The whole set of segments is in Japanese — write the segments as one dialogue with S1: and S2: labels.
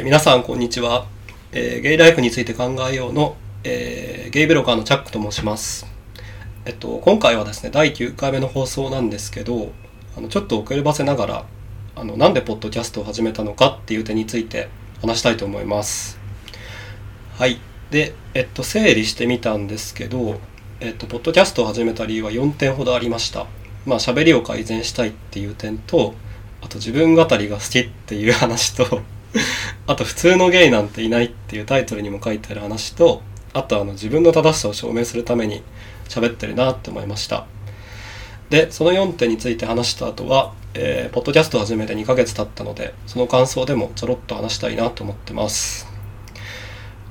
S1: ー、皆さんこんにちは、えー、ゲイライフについて考えようの、えー、ゲイブロガーのチャックと申します。えっと今回はですね第9回目の放送なんですけどあのちょっと遅ればせながらあのなんでポッドキャストを始めたのかっていう点について話したいと思います。はい。でえっと整理してみたんですけどえっとポッドキャストを始めた理由は4点ほどありました。まあ喋りを改善したいっていう点とあと自分語りが好きっていう話とあと普通のゲイなんていないっていうタイトルにも書いてある話とあとあの自分の正しさを証明するために喋ってるなって思いました。でその4点について話した後は、えー、ポッドキャストを始めて2ヶ月経ったのでその感想でもちょろっと話したいなと思ってます。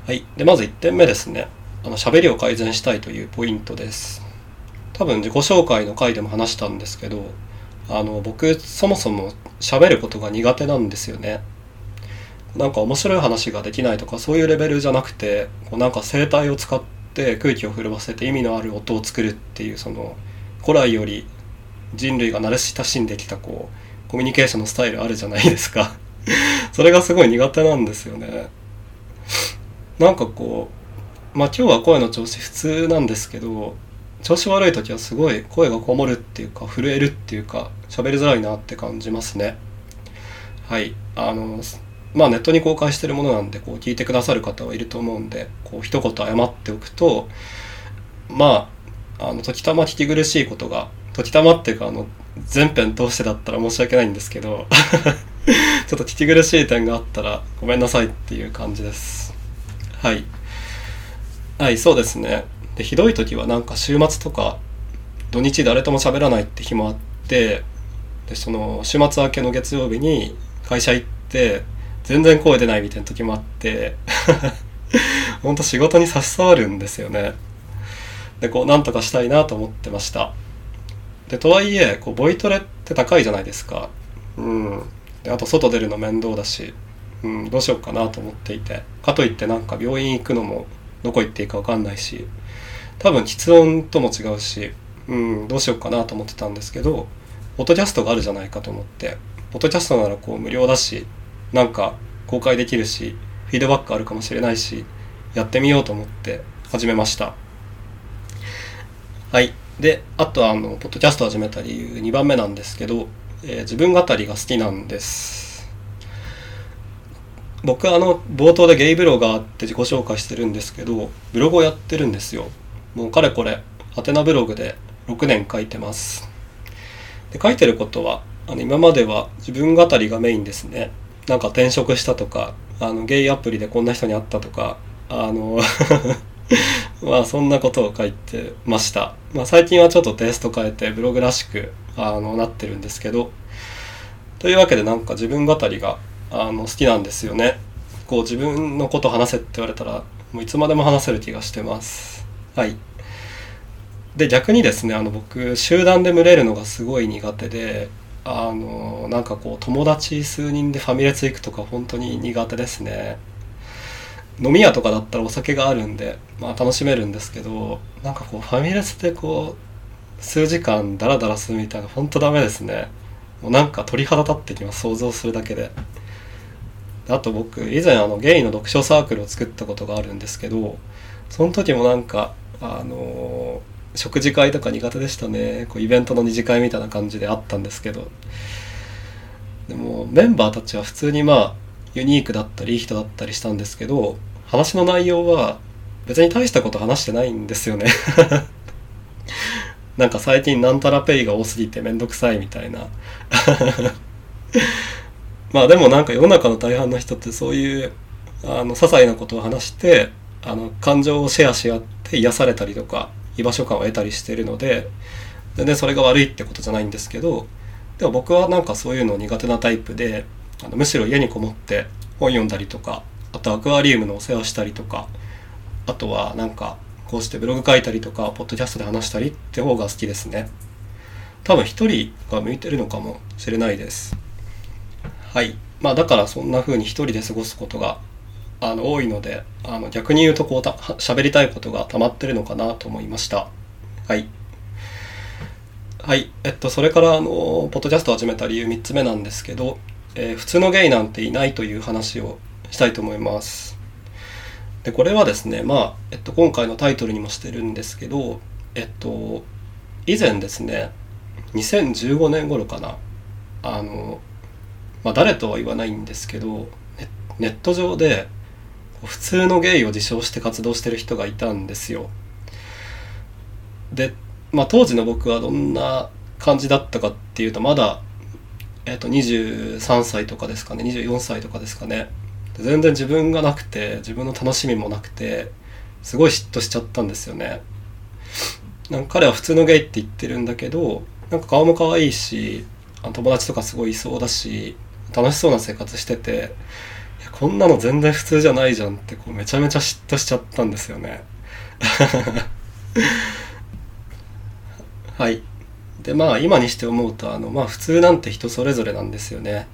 S1: はい。でまず1点目ですね。あの喋りを改善したいというポイントです。多分自己紹介の回でも話したんですけどあの僕そもそも喋ることが苦手なんですよね。なんか面白い話ができないとかそういうレベルじゃなくてこうなんか声帯を使って空気を震わせて意味のある音を作るっていうその古来より人類が慣れ親しんできたこうコミュニケーションのスタイルあるじゃないですか。それがすごい苦手なんですよね。なんかこうまあ今日は声の調子普通なんですけど調子悪い時はすごい声がこもるっていうか震えるっていうか喋りづらいなって感じますね。はい。あのまあネットに公開してるものなんでこう聞いてくださる方はいると思うんでこう一言謝っておくとまああの時たま聞き苦しいことが時たまっていうかあの全編通してだったら申し訳ないんですけど ちょっと聞き苦しい点があったらごめんなさいっていう感じです。はい。はいそうですね。でひどい時はなんか週末とか土日誰とも喋らないって日もあってでその週末明けの月曜日に会社行って全然声出ないみたいな時もあってほんと仕事に差し障るんですよね。でこうなんとかしたいなと思ってました。でとはいえこうボイトレって高いじゃないですか。うん。であと外出るの面倒だし、うん、どうしようかなと思っていて。かといってなんか病院行くのもどこ行っていいか分かんないし多分喫音とも違うし、うん、どうしようかなと思ってたんですけどポッドキャストがあるじゃないかと思って。ポッドキャストならこう無料だしなんか公開できるしフィードバックあるかもしれないしやってみようと思って始めました。はい。であとはあのポッドキャスト始めた理由2番目なんですけど、えー、自分語りが好きなんです。僕あの冒頭でゲイブロガーって自己紹介してるんですけどブログをやってるんですよ。もうかれこれハテナブログで6年書いてます。で書いてることはあの今までは自分語りがメインですね。なんか転職したとかあのゲイアプリでこんな人に会ったとかあの まあそんなことを書いてました、まあ、最近はちょっとテイスト変えてブログらしくあのなってるんですけどというわけでなんか自分語りがあの好きなんですよね。こう自分のこと話せって言われたらもういつまでも話せる気がしてます。はい。で逆にですねあの僕集団で群れるのがすごい苦手であのなんかこう友達数人でファミレス行くとか本当に苦手ですね。飲み屋とかだったらお酒があるんで、まあ、楽しめるんですけどなんかこうファミレスでこう数時間ダラダラするみたいな本当ダメですね。もうなんか鳥肌立ってきます想像するだけで。あと僕以前あのゲイの読書サークルを作ったことがあるんですけどその時もなんかあの食事会とか苦手でしたね。こうイベントの二次会みたいな感じであったんですけど。でもメンバーたちは普通にまあユニークだったりいい人だったりしたんですけど話の内容は別に大したこと話してないんですよね。なんか最近なんたらペイが多すぎてめんどくさいみたいな。まあでもなんか世の中の大半の人ってそういうあの些細なことを話してあの感情をシェアし合って癒されたりとか居場所感を得たりしてるので全然それが悪いってことじゃないんですけどでも僕はなんかそういうの苦手なタイプであのむしろ家にこもって本読んだりとかあとアクアリウムのお世話したりとかあとはなんかこうしてブログ書いたりとかポッドキャストで話したりって方が好きですね。多分一人が向いてるのかもしれないです。はい。まあだからそんな風に一人で過ごすことがあの多いのであの逆に言うとこうた喋りたいことが溜まってるのかなと思いました。はい。はい。えっとそれからあのポッドキャストを始めた理由3つ目なんですけど、えー、普通のゲイなんていないという話をしたいと思います。でこれはですねまあ、えっと、今回のタイトルにもしてるんですけどえっと以前ですね2015年頃かなあのまあ誰とは言わないんですけどネット上で普通のゲイを自称して活動してる人がいたんですよ。で、まあ、当時の僕はどんな感じだったかっていうとまだ、えー、と23歳とかですかね。24歳とかですかね。全然自分がなくて自分の楽しみもなくてすごい嫉妬しちゃったんですよね。なんか彼は普通のゲイって言ってるんだけどなんか顔も可愛いし友達とかすごいいそうだし楽しそうな生活しててこんなの全然普通じゃないじゃんってこうめちゃめちゃ嫉妬しちゃったんですよね。はい。でまあ今にして思うとあのまあ普通なんて人それぞれなんですよね。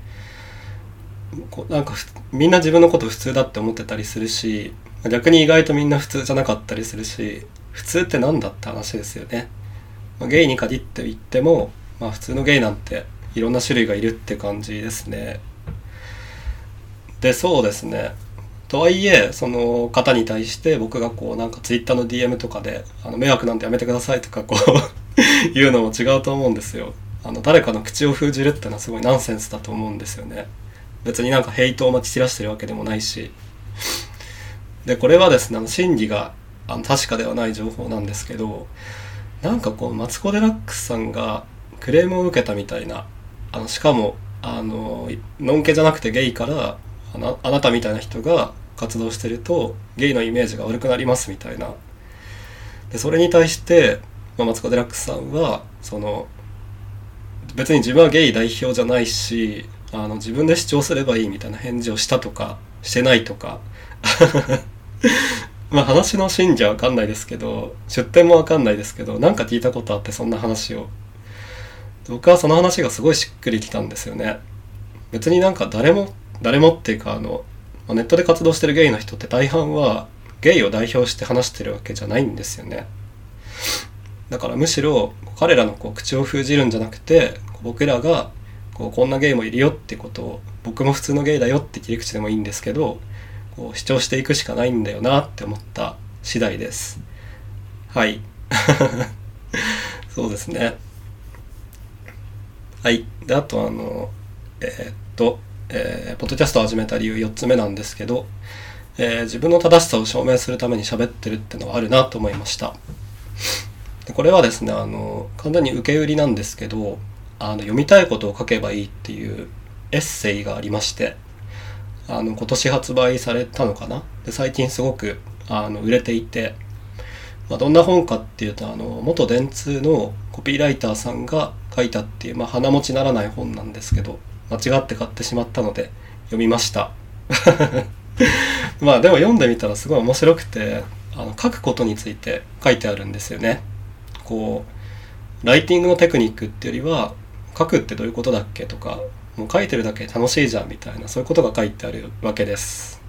S1: こなんかみんな自分のこと普通だって思ってたりするし逆に意外とみんな普通じゃなかったりするし普通って何だって話ですよね、まあ、ゲイに限って言っても、まあ、普通のゲイなんていろんな種類がいるって感じですね。でそうですね。とはいえその方に対して僕がこうなんか Twitter の DM とかで「あの迷惑なんてやめてください」とかこう 言うのも違うと思うんですよ。あの誰かの口を封じるってのはすごいナンセンスだと思うんですよね。別になんかヘイトをまき散らしてるわけでもないし。でこれはですねあの真偽があの確かではない情報なんですけどなんかこうマツコ・デラックスさんがクレームを受けたみたいなあのしかもあののんけじゃなくてゲイからあなあなたみたいな人が活動してるとゲイのイメージが悪くなりますみたいな。でそれに対して、ま、マツコ・デラックスさんはその別に自分はゲイ代表じゃないしあの自分で主張すればいいみたいな返事をしたとかしてないとか。まあ話の真偽は分かんないですけど出典も分かんないですけどなんか聞いたことあってそんな話を。僕はその話がすごいしっくりきたんですよね。別になんか誰も誰もっていうかあのネットで活動してるゲイの人って大半はゲイを代表して話してるわけじゃないんですよね。だからむしろ彼らのこう口を封じるんじゃなくて僕らがこうこんなゲイもいるよってことを僕も普通のゲイだよって切り口でもいいんですけどこう主張していくしかないんだよなって思った次第です。はい。そうですね。はい。であとあのえー、っとえー、ポッドキャストを始めた理由4つ目なんですけど、えー、自分の正しさを証明するために喋ってるってのはあるなと思いました。これはですねあの簡単に受け売りなんですけどあの読みたいことを書けばいいっていうエッセイがありましてあの今年発売されたのかな？で最近すごくあの売れていて、まあ、どんな本かっていうとあの元電通のコピーライターさんが書いたっていう、まあ、鼻持ちならない本なんですけど間違って買ってしまったので読みました。まあでも読んでみたらすごい面白くてあの書くことについて書いてあるんですよね。こうライティングのテクニックっていうよりは書くってどういうことだっけとかもう書いてるだけ楽しいじゃんみたいなそういうことが書いてあるわけです。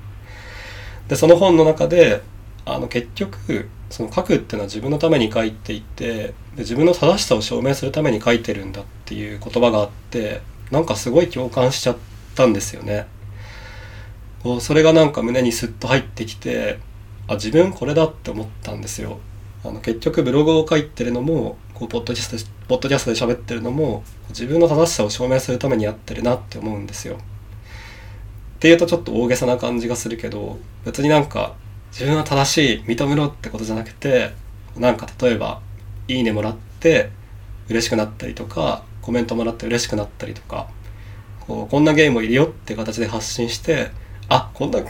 S1: でその本の中であの結局その書くっていうのは自分のために書いていてで自分の正しさを証明するために書いてるんだっていう言葉があってなんかすごい共感しちゃったんですよね。こうそれがなんか胸にスッと入ってきてあ自分これだって思ったんですよ。あの結局ブログを書いてるのもこうポッドキャストポッドキャストで喋ってるのも自分の正しさを証明するためにやってるなって思うんですよ。っていうとちょっと大げさな感じがするけど別になんか自分は正しい認めろってことじゃなくてなんか例えば「いいね」もらって嬉しくなったりとかコメントもらって嬉しくなったりとかこうこんなゲームいるよって形で発信してあこんな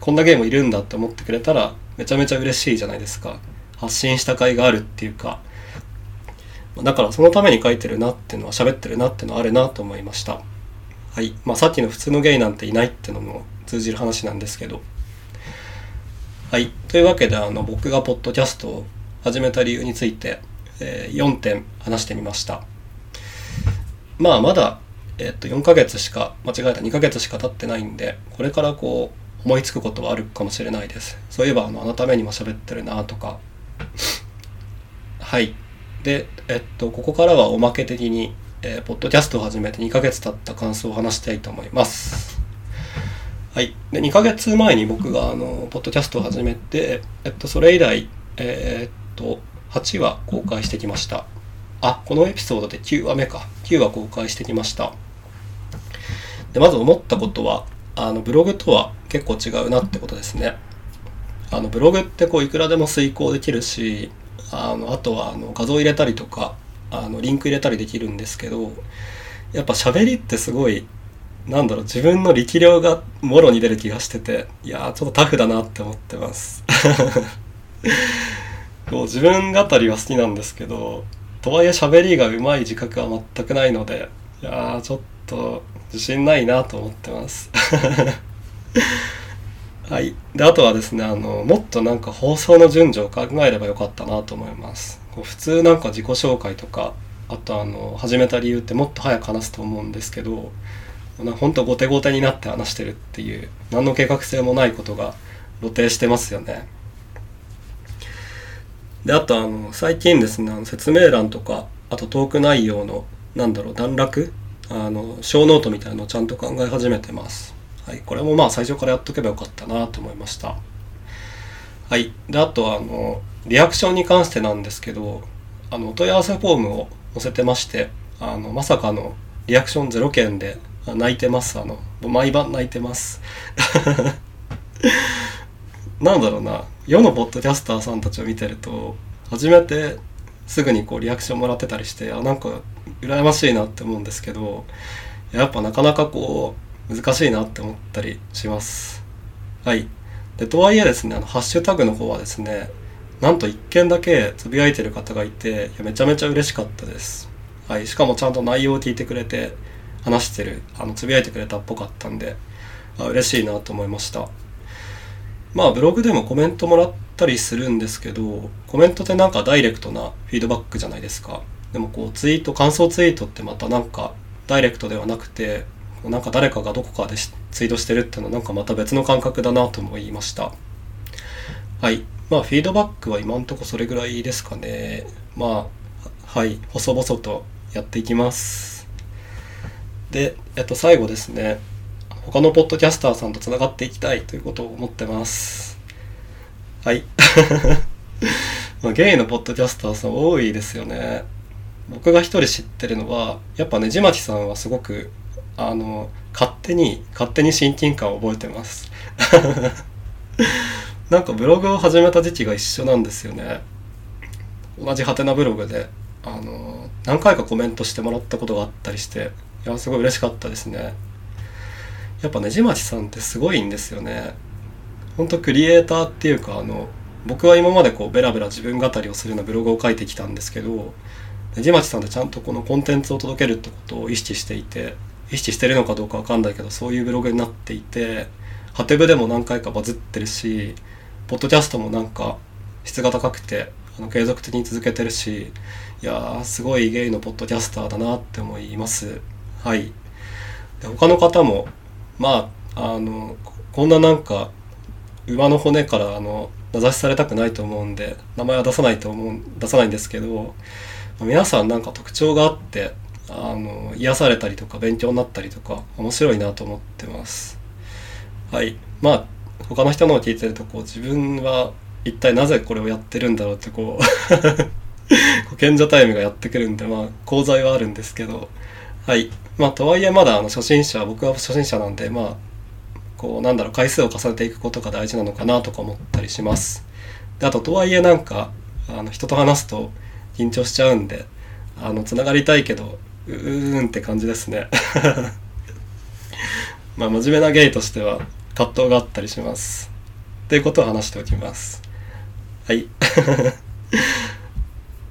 S1: こんなゲームいるんだって思ってくれたらめちゃめちゃ嬉しいじゃないですか。発信した甲斐があるっていうか。だからそのために書いてるなっていうのは喋ってるなっていうのはあるなと思いました。はい。まあさっきの普通のゲイなんていないっていうのも通じる話なんですけど。はい。というわけであの僕がポッドキャストを始めた理由について、えー、4点話してみました。まあまだ、えっと、4ヶ月しか、間違えた2ヶ月しか経ってないんで、これからこう、思いつくことはあるかもしれないです。そういえば、あの、あのためにも喋ってるなとか。はい。で、えっと、ここからはおまけ的に、えー、ポッドキャストを始めて2ヶ月経った感想を話したいと思います。はい。で、2ヶ月前に僕が、あの、ポッドキャストを始めて、えっと、それ以来、えー、っと、8話公開してきました。あ、このエピソードで9話目か。9話公開してきました。で、まず思ったことは、あの、ブログとは結構違うなってことですね。あの、ブログってこう、いくらでも遂行できるし、あの、あとは、あの、画像入れたりとか、あの、リンク入れたりできるんですけど、やっぱ喋りってすごい、なんだろう、自分の力量がもろに出る気がしてて、いやー、ちょっとタフだなって思ってます。こう自分語りは好きなんですけど、とはいえ喋りが上手い自覚は全くないので、いやー、ちょっと自信ないなと思ってます。はい。で、あとはですね、あの、もっとなんか放送の順序を考えればよかったなと思います。こう普通なんか自己紹介とか、あとあの、始めた理由ってもっと早く話すと思うんですけど、ほんと後手後手になって話してるっていう、何の計画性もないことが露呈してますよね。で、あとあの、最近ですね、あの説明欄とか、あとトーク内容の、なんだろう、段落？あの、ショーノートみたいなのをちゃんと考え始めてます。はい、これもまあ最初からやっとけばよかったなと思いました。はい。で、あとあの、リアクションに関してなんですけど、あの、お問い合わせフォームを載せてまして、あの、まさかのリアクション0件で泣いてます。あの、毎晩泣いてます。なんだろうな、世のポッドキャスターさんたちを見てると、初めてすぐにこうリアクションもらってたりして、あ、なんか羨ましいなって思うんですけど、やっぱなかなかこう、難しいなって思ったりします。はい。で、とはいえですね、あの、ハッシュタグの方はですね、なんと1件だけつぶやいてる方がいて、いやめちゃめちゃ嬉しかったです。はい。しかもちゃんと内容を聞いてくれて、話してる、あの、つぶやいてくれたっぽかったんで、あ嬉しいなと思いました。まあ、ブログでもコメントもらったりするんですけど、コメントってなんかダイレクトなフィードバックじゃないですか。でもこう、ツイート、感想ツイートってまたなんか、ダイレクトではなくて、なんか誰かがどこかでツイートしてるっていうのはなんかまた別の感覚だなと思いました。はい。まあフィードバックは今んとこそれぐらいですかね。まあ、はい。細々とやっていきます。で、えっと最後ですね。他のポッドキャスターさんと繋がっていきたいということを思ってます。はい。まあ、ゲイのポッドキャスターさん多いですよね。僕が一人知ってるのは、やっぱねじまきさんはすごくあの勝手に勝手に親近感を覚えてます なんかブログを始めた時期が一緒なんですよね同じハテナブログであの何回かコメントしてもらったことがあったりしていやすごい嬉しかったですねやっぱねじまちさんってすごいんですよね。ほんとクリエイターっていうかあの僕は今までこうベラベラ自分語りをするようなブログを書いてきたんですけどねじまちさんってちゃんとこのコンテンツを届けるってことを意識していて意識してるのかどうかわかんないけどそういうブログになっていてハテブでも何回かバズってるしポッドキャストもなんか質が高くてあの継続的に続けてるしいやーすごいゲイのポッドキャスターだなって思います。はい。で他の方もまああのこんななんか馬の骨からあの名指しされたくないと思うんで名前は出さないと思う出さないんですけど皆さんなんか特徴があってあの癒されたりとか勉強になったりとか面白いなと思ってます。はい。まあ他の人のを聞いてるとこう自分は一体なぜこれをやってるんだろうってこう 賢者タイムがやってくるんでまあ講座はあるんですけど。はい。まあとはいえまだあの初心者僕は初心者なんでまあこうなんだろう回数を重ねていくことが大事なのかなとか思ったりします。であととはいえなんかあの人と話すと緊張しちゃうんであのつながりたいけどうーんって感じですね。まあ真面目なゲイとしては葛藤があったりします。ということを話しておきます。はい。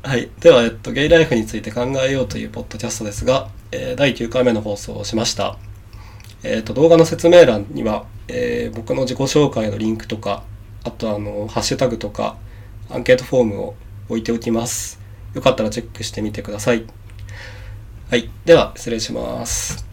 S1: はい。では、えっと、ゲイライフについて考えようというポッドキャストですが、え、第9回目の放送をしました。えっ、と、動画の説明欄には、えー、僕の自己紹介のリンクとか、あとあの、ハッシュタグとか、アンケートフォームを置いておきます。よかったらチェックしてみてください。はい。では、失礼します。